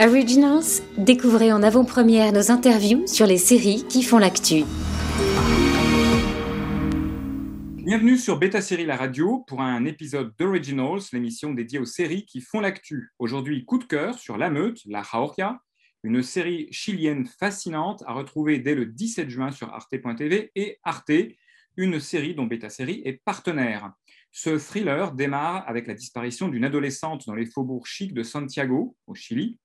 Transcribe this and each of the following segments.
Originals, découvrez en avant-première nos interviews sur les séries qui font l'actu. Bienvenue sur Beta Série La Radio pour un épisode d'Originals, l'émission dédiée aux séries qui font l'actu. Aujourd'hui, coup de cœur sur La Meute, La Jauria, une série chilienne fascinante à retrouver dès le 17 juin sur arte.tv et Arte, une série dont Beta Série est partenaire. Ce thriller démarre avec la disparition d'une adolescente dans les faubourgs chics de Santiago, au Chili.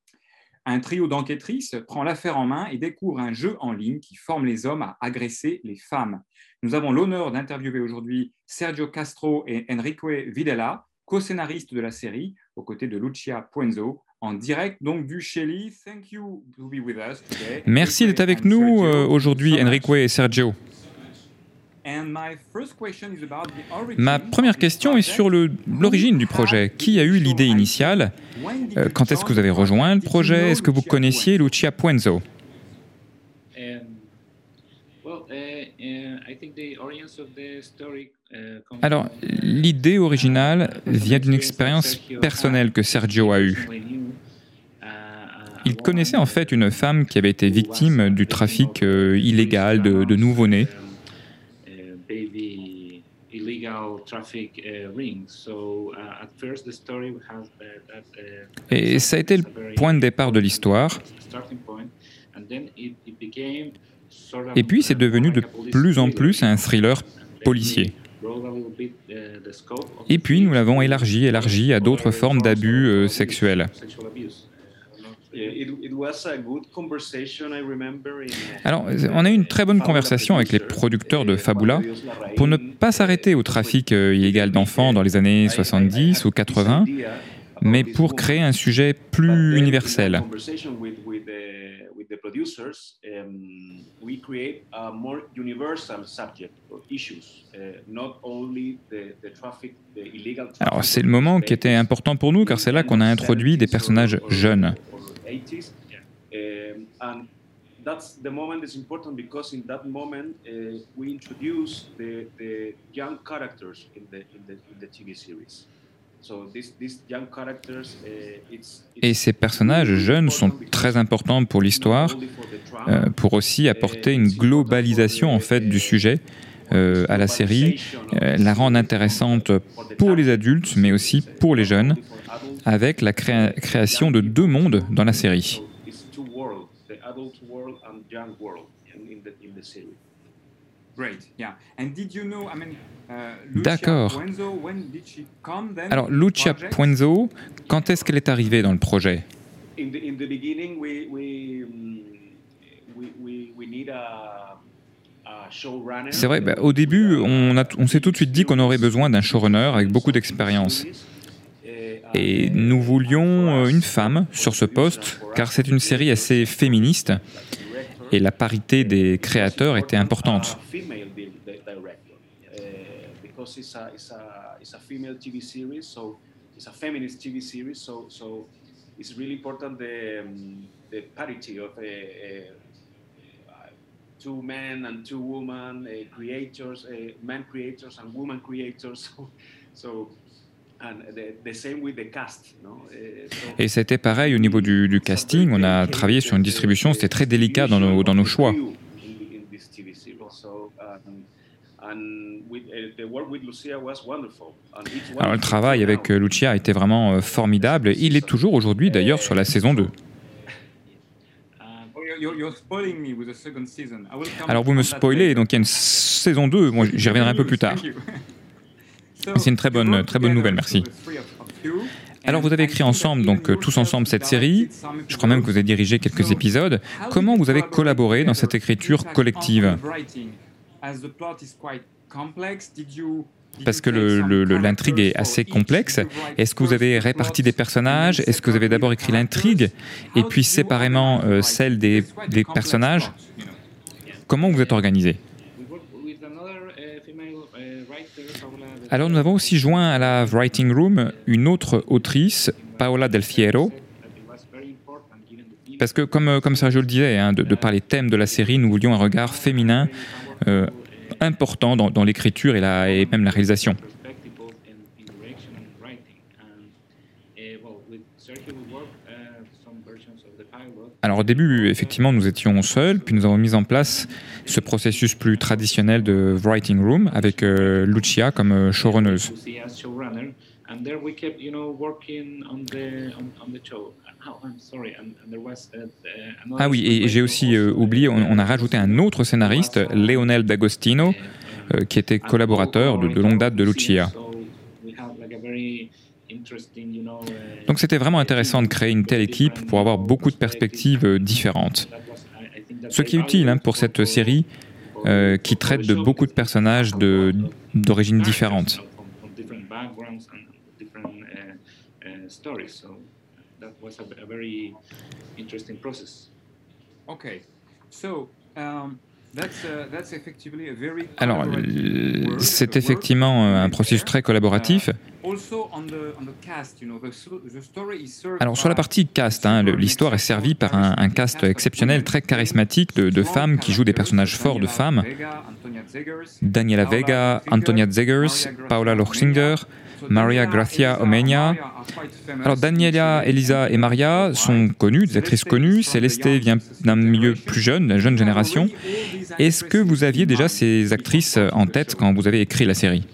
Un trio d'enquêtrices prend l'affaire en main et découvre un jeu en ligne qui forme les hommes à agresser les femmes. Nous avons l'honneur d'interviewer aujourd'hui Sergio Castro et Enrique Videla, co-scénaristes de la série, aux côtés de Lucia Puenzo, en direct donc du Chili. Thank you to be with us today. Merci d'être avec nous euh, aujourd'hui, Enrique et Sergio. Ma première question est sur l'origine du projet. Qui a eu l'idée initiale? euh, Quand est-ce que vous avez rejoint le projet? Est-ce que vous connaissiez Lucia Puenzo? Alors, l'idée originale vient d'une expérience personnelle que Sergio a eue. Il connaissait en fait une femme qui avait été victime du trafic euh, illégal de, de nouveau-nés. Et ça a été le point de départ de l'histoire. Et puis c'est devenu de plus en plus un thriller policier. Et puis nous l'avons élargi, élargi à d'autres formes d'abus euh, sexuels. Alors, on a eu une très bonne conversation avec les producteurs de Fabula pour ne pas s'arrêter au trafic euh, illégal d'enfants dans les années 70 ou 80, mais pour créer un sujet plus universel. Alors c'est le moment qui était important pour nous car c'est là qu'on a introduit des personnages jeunes. That's the moment is important because in that moment uh, we introduce the, the young characters in the, in the, in the TV series. Et ces personnages jeunes sont très importants pour l'histoire, euh, pour aussi apporter une globalisation en fait du sujet euh, à la série, euh, la rendre intéressante pour les adultes, mais aussi pour les jeunes, avec la création de deux mondes dans la série. D'accord. Alors, Lucia Puenzo, quand est-ce qu'elle est arrivée dans le projet? C'est vrai, bah, au début, on, on s'est tout de suite dit qu'on aurait besoin d'un showrunner avec beaucoup d'expérience. Et nous voulions euh, une femme sur ce poste, car c'est une série assez féministe, et la parité des créateurs était importante. it's really important the, um, the parity of uh, uh, two men and two women uh, creators, uh, men creators and women creators. so, and the, the same with the cast, no? Uh, so Et c'était pareil au niveau du, du casting. On a travaillé sur une distribution, c'était très délicat dans nos, dans nos choix. Alors le travail avec euh, Lucia a été vraiment euh, formidable. Il est toujours aujourd'hui d'ailleurs sur la saison 2. Alors vous me spoilez, donc il y a une saison 2, moi j'y reviendrai un peu plus tard. C'est une très bonne, très bonne nouvelle, merci. Alors vous avez écrit ensemble, donc euh, tous ensemble, cette série. Je crois même que vous avez dirigé quelques épisodes. Comment vous avez collaboré dans cette écriture collective? Parce que l'intrigue est assez complexe. Est-ce que vous avez réparti des personnages? Est-ce que vous avez d'abord écrit l'intrigue? Et puis séparément euh, celle des, personnages Comment vous êtes organisé? Alors nous avons aussi joint à la Writing Room une autre autrice, Paola Del Fiero, parce que comme, comme Sergio le disait, hein, de, par les thèmes de la série, nous voulions un regard féminin euh, important dans, l'écriture et, et même la réalisation. Alors au début, effectivement, nous étions seuls, puis nous avons mis en place ce processus plus traditionnel de writing room avec euh, Lucia comme euh, showrunneuse. Ah oui, et j'ai aussi euh, oublié, on, a rajouté un autre scénariste, Leonel D'Agostino, euh, qui était collaborateur de, de longue date de Lucia. Donc c'était vraiment intéressant de créer une telle équipe pour avoir beaucoup de perspectives euh, différentes. Ce qui est utile hein, pour cette série euh, qui traite de beaucoup de personnages d'origines différentes. Okay. So, um, alors, c'est effectivement euh, un processus très collaboratif. Alors, sur la partie cast, hein, l'histoire est servie par un, cast exceptionnel, très charismatique de, femmes qui jouent des personnages forts de femmes. Daniela Vega, Antonia Zegers, Paula Lochinger, Maria Gracia Omenia. Alors Daniela, Elisa et Maria sont connues, des actrices connues. Céleste vient d'un milieu plus jeune, d'une jeune génération. Est-ce que vous aviez déjà ces actrices en tête quand vous avez écrit la série?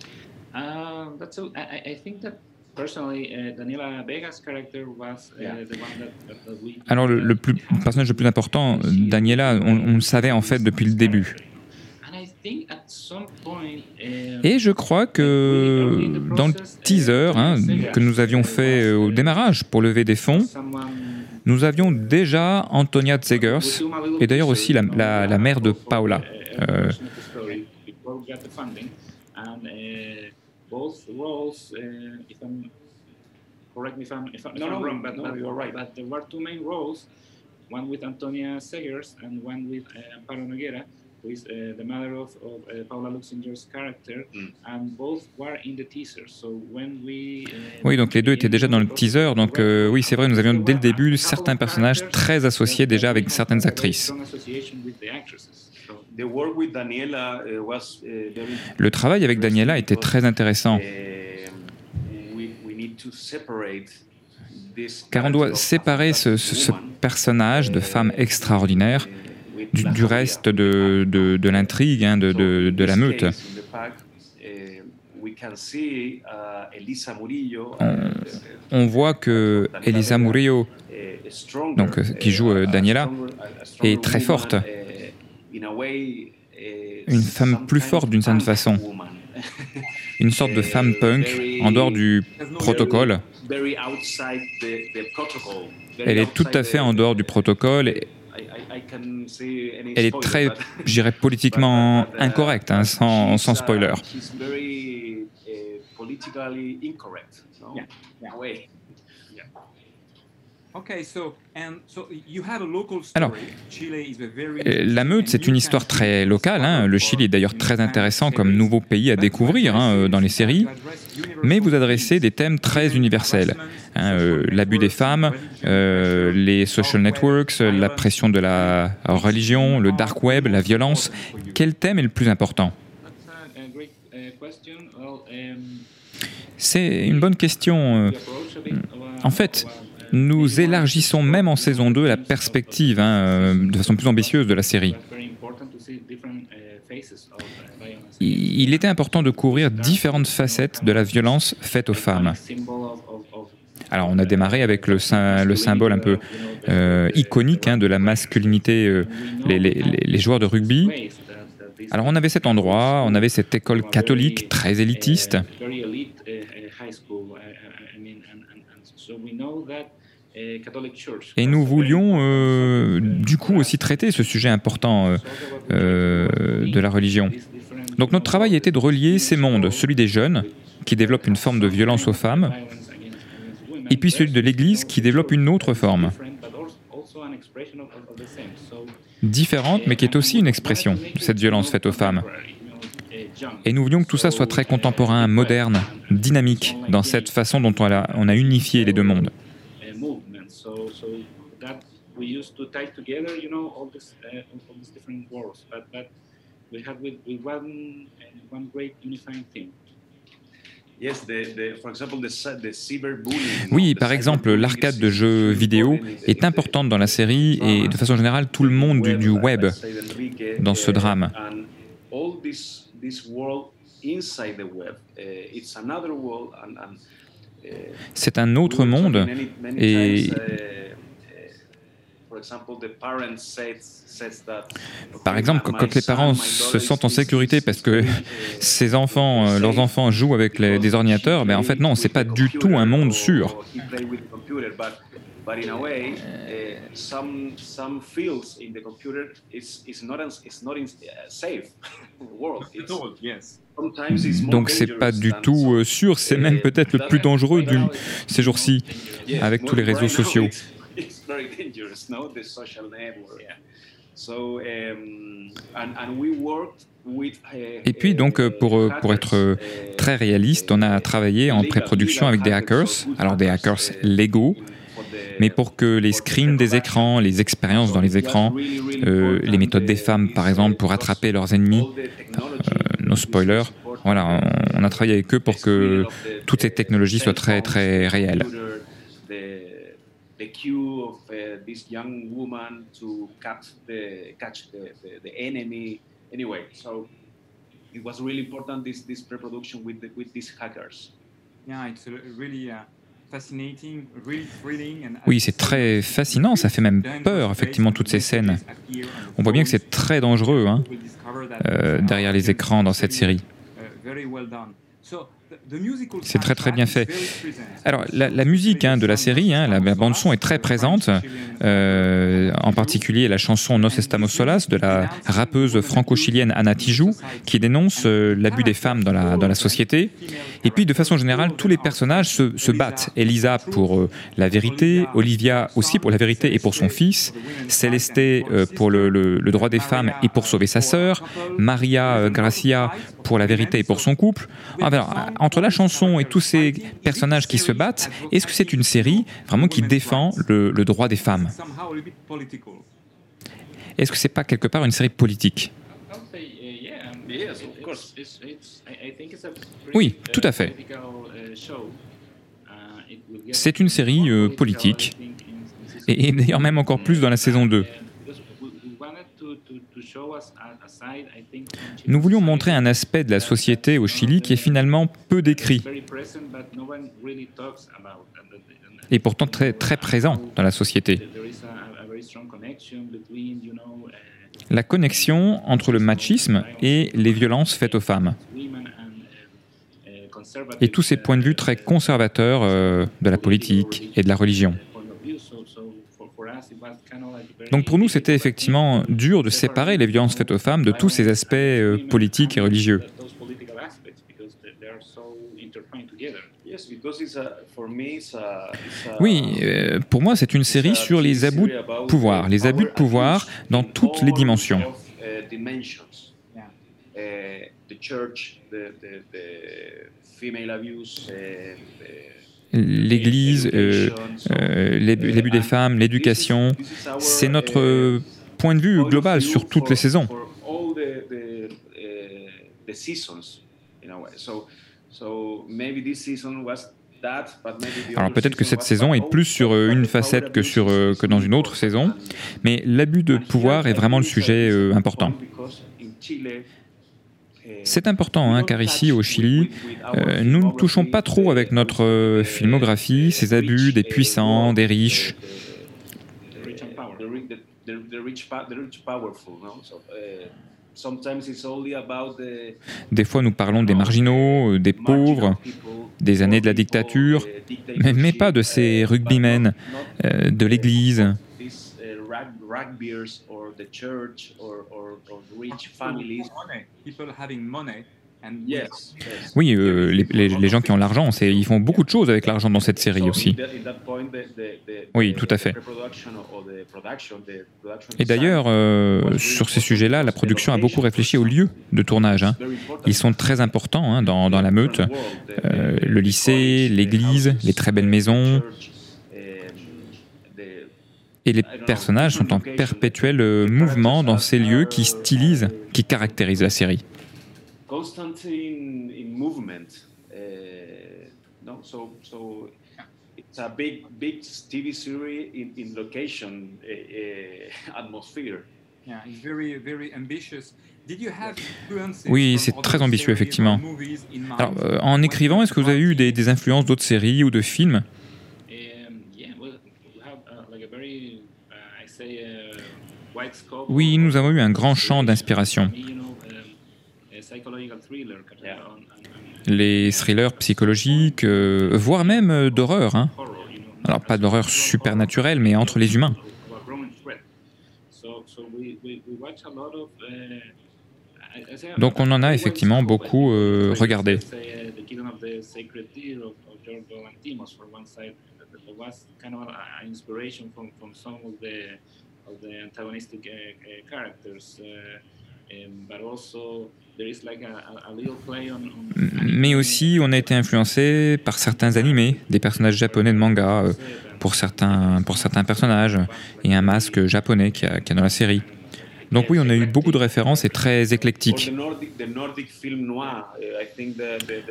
Alors le, plus, personnage le plus important, Daniela, on le savait en fait depuis le début. Et je crois que dans le teaser hein, que nous avions fait euh, au démarrage pour lever des fonds, nous avions déjà Antonia Zegers et d'ailleurs aussi la, la, la, mère de Paula. Euh, correct me if I'm, if I'm, no, no, wrong, but, no, but, you're right. but there were two main roles, one with Antonia Segers and one with uh, Paula Noguera. Oui, donc les deux étaient déjà dans le teaser. Donc euh, oui, c'est vrai, nous avions dès le début certains personnages très associés déjà avec certaines actrices. Uh, uh, le travail avec Daniela était très intéressant. Car on doit séparer ce, ce personnage de femme extraordinaire du, reste de, de, de l'intrigue, hein, de, de, la meute. On, voit que Elisa Murillo, donc, qui joue euh, Daniela, est très forte. Une femme plus forte d'une certaine façon. Une sorte de femme punk en dehors du protocole. Elle est tout à fait en dehors du protocole elle est très, j'irais, politiquement incorrecte, hein, sans, sans spoiler. Alors, la meute, c'est une histoire très locale. Hein. Le Chili est d'ailleurs très intéressant comme nouveau pays à découvrir hein, euh, dans les séries, mais vous adressez des thèmes très universels. Hein, euh, l'abus des femmes, euh, les social networks, la pression de la religion, le dark web, la violence. Quel thème est le plus important? C'est une bonne question. En fait, nous élargissons même en saison 2 la perspective hein, euh, de façon plus ambitieuse de la série. Il était important de couvrir différentes facettes de la violence faite aux femmes. Alors on a démarré avec le, le symbole un peu euh, iconique hein, de la masculinité, euh, les, les, joueurs de rugby. Alors on avait cet endroit, on avait cette école catholique très élitiste. Et nous voulions euh, du coup aussi traiter ce sujet important euh, euh, de la religion. Donc notre travail était de relier ces mondes, celui des jeunes, qui développent une forme de violence aux femmes, et puis celui de l'Église, qui développe une autre forme. Différente, mais qui est aussi une expression de cette violence faite aux femmes. Et nous voulions que tout ça soit très contemporain, moderne, dynamique, dans cette façon dont on a, on a unifié les deux mondes. So, so that we used to tie together, you know, all this, uh, all these different worlds. But, but we had with, with one, uh, one great unifying theme. Oui, par exemple, l'arcade de jeux vidéo est importante dans la série et de façon générale tout le monde du, web dans ce drame. C'est un autre monde. et par exemple, quand les parents se sentent en sécurité parce que ces enfants, euh, leurs enfants jouent avec des ordinateurs, ben en fait non, c'est pas du tout un monde sûr. Donc c'est pas du tout euh, sûr, c'est même peut-être le plus dangereux ces jours-ci, avec tous les réseaux sociaux. Et puis donc euh, pour, euh, pour être très réaliste, on a travaillé en pré-production avec des hackers, alors des hackers légaux, mais pour que les screens des écrans, les expériences dans les écrans, les méthodes des femmes par exemple pour attraper leurs ennemis, nos spoilers, voilà, on, on, a travaillé avec eux pour que toutes ces technologies soient très très réelles. the cue of this young woman to catch the catch the, the, the, enemy. Anyway so it was really important this this pre-production with the, with these hackers. Yeah it's really uh, Oui, c'est très fascinant, ça fait même peur, effectivement, toutes ces scènes. On voit bien que c'est très dangereux hein, euh, derrière les écrans dans cette série. C'est très très bien fait. Alors la, musique hein, de la série, hein, la, bande son est très présente, euh, en particulier la chanson Nos Estamos Solas de la rappeuse franco-chilienne Anna Tijoux, qui dénonce euh, l'abus des femmes dans la, dans la société. Et puis de façon générale, tous les personnages se, battent. Elisa pour euh, la vérité, Olivia aussi pour la vérité et pour son fils, Céleste pour le, le, droit des femmes et pour sauver sa sœur, Maria Gracia pour la vérité et pour son couple. Entre la chanson et tous ces personnages qui se battent, est-ce que c'est une série vraiment qui défend le, droit des femmes? Est-ce que c'est pas quelque part une série politique? Oui, tout à fait. C'est une série euh, politique, et, et d'ailleurs même encore plus dans la saison 2. Nous voulions montrer un aspect de la société au Chili qui est finalement peu décrit et pourtant très, très présent dans la société. La connexion entre le machisme et les violences faites aux femmes. Et tous ces points de vue très conservateurs euh, de la politique et de la religion. Donc pour nous, c'était effectivement dur de séparer les violences faites aux femmes de tous ces aspects euh, politiques et religieux. Oui, euh, pour moi, c'est une série sur les abus de pouvoir, les abus de pouvoir dans toutes les dimensions l'Église, euh, euh, l'abus des femmes, l'éducation. C'est notre point de vue global sur toutes les saisons. Alors peut-être que cette saison est plus sur euh, une facette que, sur, que dans une autre saison, mais l'abus de pouvoir est vraiment le sujet important. C'est important, hein, car ici, au Chili, euh, nous ne touchons pas trop avec notre euh, filmographie ces abus des puissants, des riches. Des fois, nous parlons des marginaux, euh, des pauvres, des années de la dictature, mais, pas de ces rugbymen, de l'Église. Oui, euh, les, gens qui ont l'argent, ils font beaucoup de choses avec l'argent dans cette série aussi. Oui, tout à fait. Et d'ailleurs, euh, sur ces sujets-là, la production a beaucoup réfléchi aux lieux de tournage. Hein. Ils sont très importants hein, dans, la meute. Euh, le lycée, l'église, les très belles maisons, et les personnages sont en perpétuel euh, mouvement dans ces lieux qui stylisent, qui caractérisent la série. No, so so it's a big big TV series in, in location atmosphere. Yeah, it's very very ambitious. Oui, c'est très ambitieux, effectivement. Alors, euh, en écrivant, est-ce que vous avez eu des, des influences d'autres séries ou de films? Oui, nous avons eu un grand champ d'inspiration. Les thrillers psychologiques, euh, voire même euh, d'horreur. Hein. Alors, pas d'horreur supernaturelle, mais entre les humains. Donc on en a effectivement beaucoup euh, regardé. Mais aussi, on a été influencé par certains animés, des personnages japonais de manga, euh, pour certains, pour certains personnages, et un masque japonais qui a, qui a dans la série. Donc oui, on a eu beaucoup de références et très éclectiques.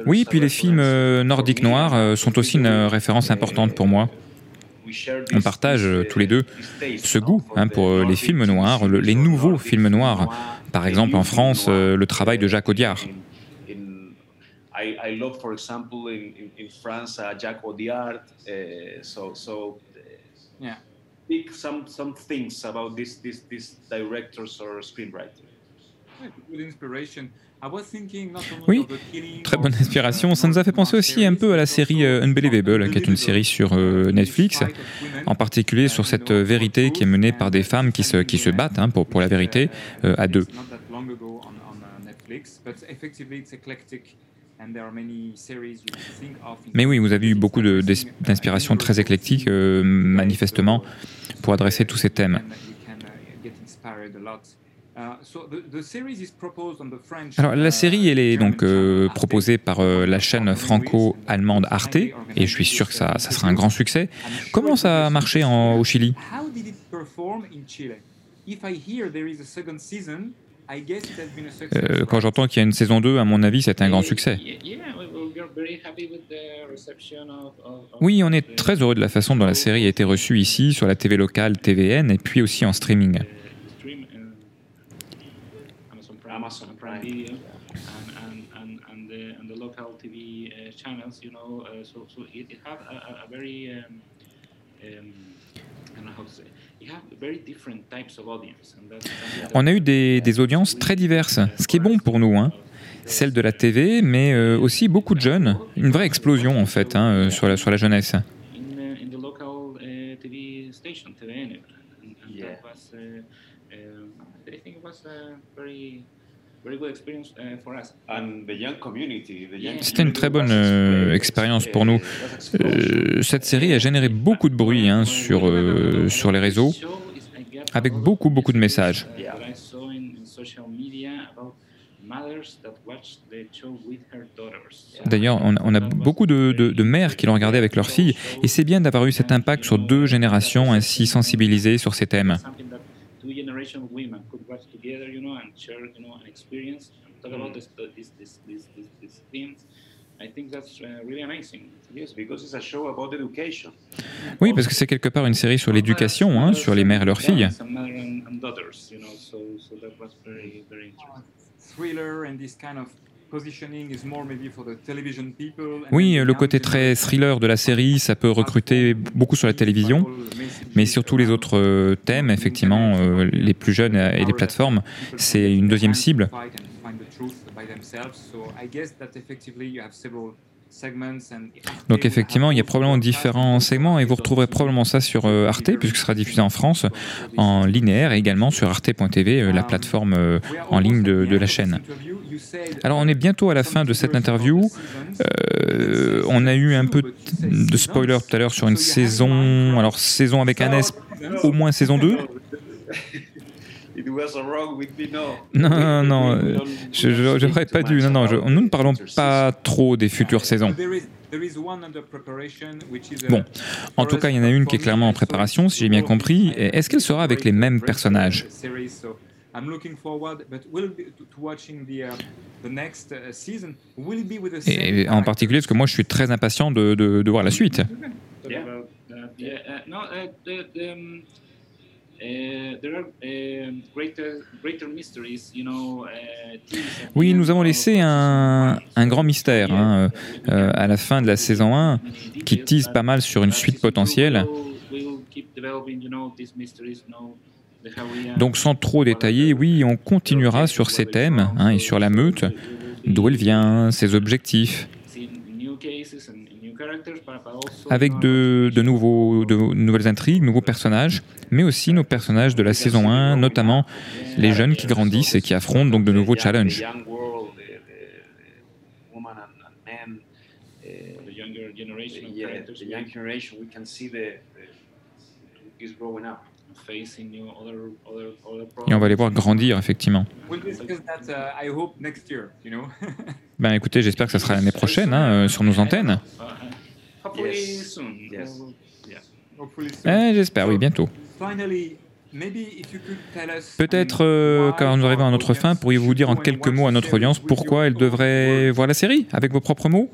Oui, puis les films euh, nordiques noirs euh, sont aussi une référence importante pour moi. On partage euh, tous les deux ce goût hein, pour les films noirs, les nouveaux films noirs. Par exemple, en France, le travail de Jacques Audiard. Pick some some things about this this this directors or screenwriters. Oui, très bonne inspiration. Ça nous a fait penser aussi un peu à la série euh, Unbelievable, qui est une série sur euh, Netflix, en particulier sur cette euh, vérité qui est menée par des femmes qui se, qui se battent hein, pour, pour la vérité à deux. Mais oui, vous avez eu beaucoup d'inspiration très éclectique, euh, manifestement, pour adresser tous ces thèmes. Alors la série, elle est donc euh, proposée par euh, la chaîne franco-allemande Arte, et je suis sûr que ça, ça sera un grand succès. Comment ça a marché en, au Chili? Euh, quand j'entends qu'il y a une saison 2, à mon avis, c'est un grand succès. Oui, on est très heureux de la façon dont la série a été reçue ici, sur la TV locale TVN, et puis aussi en streaming. On a eu des, audiences très diverses, ce qui est bon pour nous. Hein. Celle de la TV, mais euh, aussi beaucoup de jeunes. Une vraie explosion en fait hein, euh, sur, la, sur la jeunesse. C'était une très bonne euh, expérience pour nous. Euh, cette série a généré beaucoup de bruit hein, sur, euh, sur les réseaux, avec beaucoup, beaucoup de messages. D'ailleurs, on, a beaucoup de, de mères qui l'ont regardé avec leurs filles, et c'est bien d'avoir eu cet impact sur deux générations ainsi sensibilisées sur ces thèmes. Oui, parce que c'est quelque part une série sur l'éducation, hein, sur les mères et leurs filles. Oui, le côté très thriller de la série, ça peut recruter beaucoup sur la télévision, mais surtout les autres euh, thèmes, effectivement, euh, les plus jeunes et les plateformes, c'est une deuxième cible. Donc effectivement, il y a probablement différents segments et vous retrouverez probablement ça sur euh, Arte puisque ce sera diffusé en France en linéaire et également sur arte.tv, la plateforme en ligne de la chaîne. Alors on est bientôt à la fin de cette interview. Euh, on a eu un peu de spoiler tout à l'heure sur une saison. Alors saison avec un S, au moins saison 2 non, non, non, je n'aurais pas dû. Non, non, nous ne parlons pas trop des futures saisons. Bon, en tout cas, il y en a une qui est clairement en préparation, si j'ai bien compris. Est-ce qu'elle sera avec les mêmes personnages? Et en particulier, parce que moi, je suis très impatient de, de, de voir la suite. Oui, nous avons laissé un, un grand mystère hein, euh, à la fin de la saison 1 qui tease pas mal sur une suite potentielle. Donc sans trop détailler, oui, on continuera sur ces thèmes hein, et sur la meute, d'où elle vient, ses objectifs. Avec de, de, nouveaux, de nouvelles intrigues, nouveaux personnages, mais aussi nos personnages de la saison 1, notamment les jeunes qui grandissent et qui affrontent donc de nouveaux challenges. Et on va les voir grandir, effectivement. ben écoutez, j'espère que ça sera l'année prochaine hein, euh, sur nos antennes. Eh, j'espère, oui, bientôt. Peut-être, euh, quand nous arrivons à notre fin, pourriez-vous dire en quelques mots à notre audience pourquoi elle devrait voir la série, avec vos propres mots?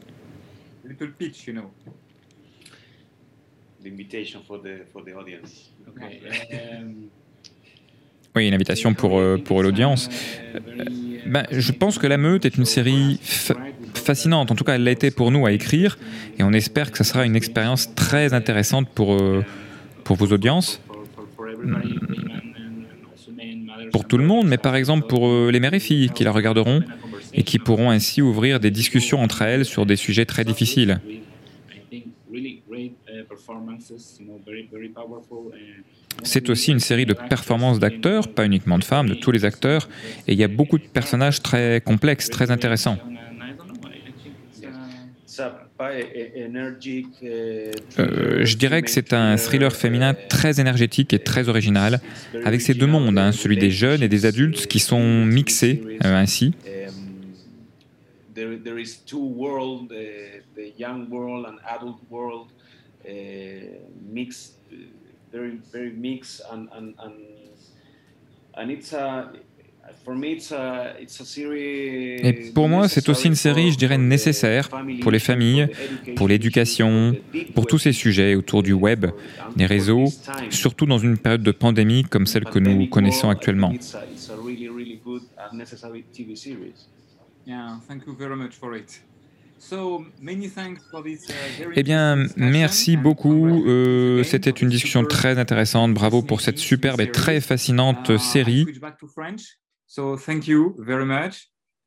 Oui, une invitation pour, euh, pour l'audience. Ben, je pense que La Meute est une série fascinante. En tout cas, elle l'a été pour nous à écrire. Et on espère que ça sera une expérience très intéressante pour, euh, pour vos audiences. Pour tout le monde, mais par exemple pour les mères et filles qui la regarderont et qui pourront ainsi ouvrir des discussions entre elles sur des sujets très difficiles. C'est aussi une série de performances d'acteurs, pas uniquement de femmes, de tous les acteurs, et il y a beaucoup de personnages très complexes, très intéressants. Euh, je dirais que c'est un thriller féminin très énergétique et très original, avec ces deux mondes, hein, celui des jeunes et des adultes qui sont mixés euh, ainsi. Et pour moi, c'est aussi une série, je dirais, nécessaire pour les familles, pour l'éducation, pour tous ces sujets autour du web, des réseaux, surtout dans une période de pandémie comme celle que nous connaissons actuellement. Eh bien, merci beaucoup. Euh, C'était une discussion très intéressante. Bravo pour cette superbe et très fascinante uh, série.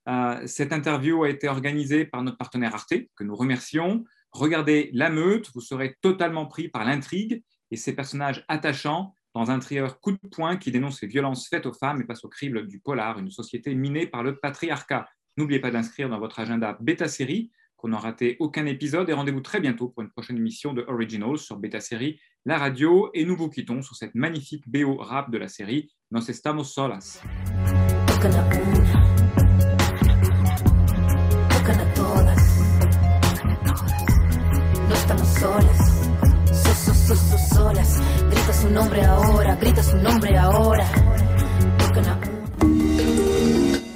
Uh, cette interview a été organisée par notre partenaire Arte, que nous remercions. Regardez La Meute, vous serez totalement pris par l'intrigue et ces personnages attachants dans un trieur coup de poing qui dénonce les violences faites aux femmes et passe au crible du polar, une société minée par le patriarcat. N'oubliez pas d'inscrire dans votre agenda Beta Série pour n'en rater aucun épisode et rendez-vous très bientôt pour une prochaine émission de Originals sur Beta Série, la radio. Et nous vous quittons sur cette magnifique BO rap de la série Nos estamos solas.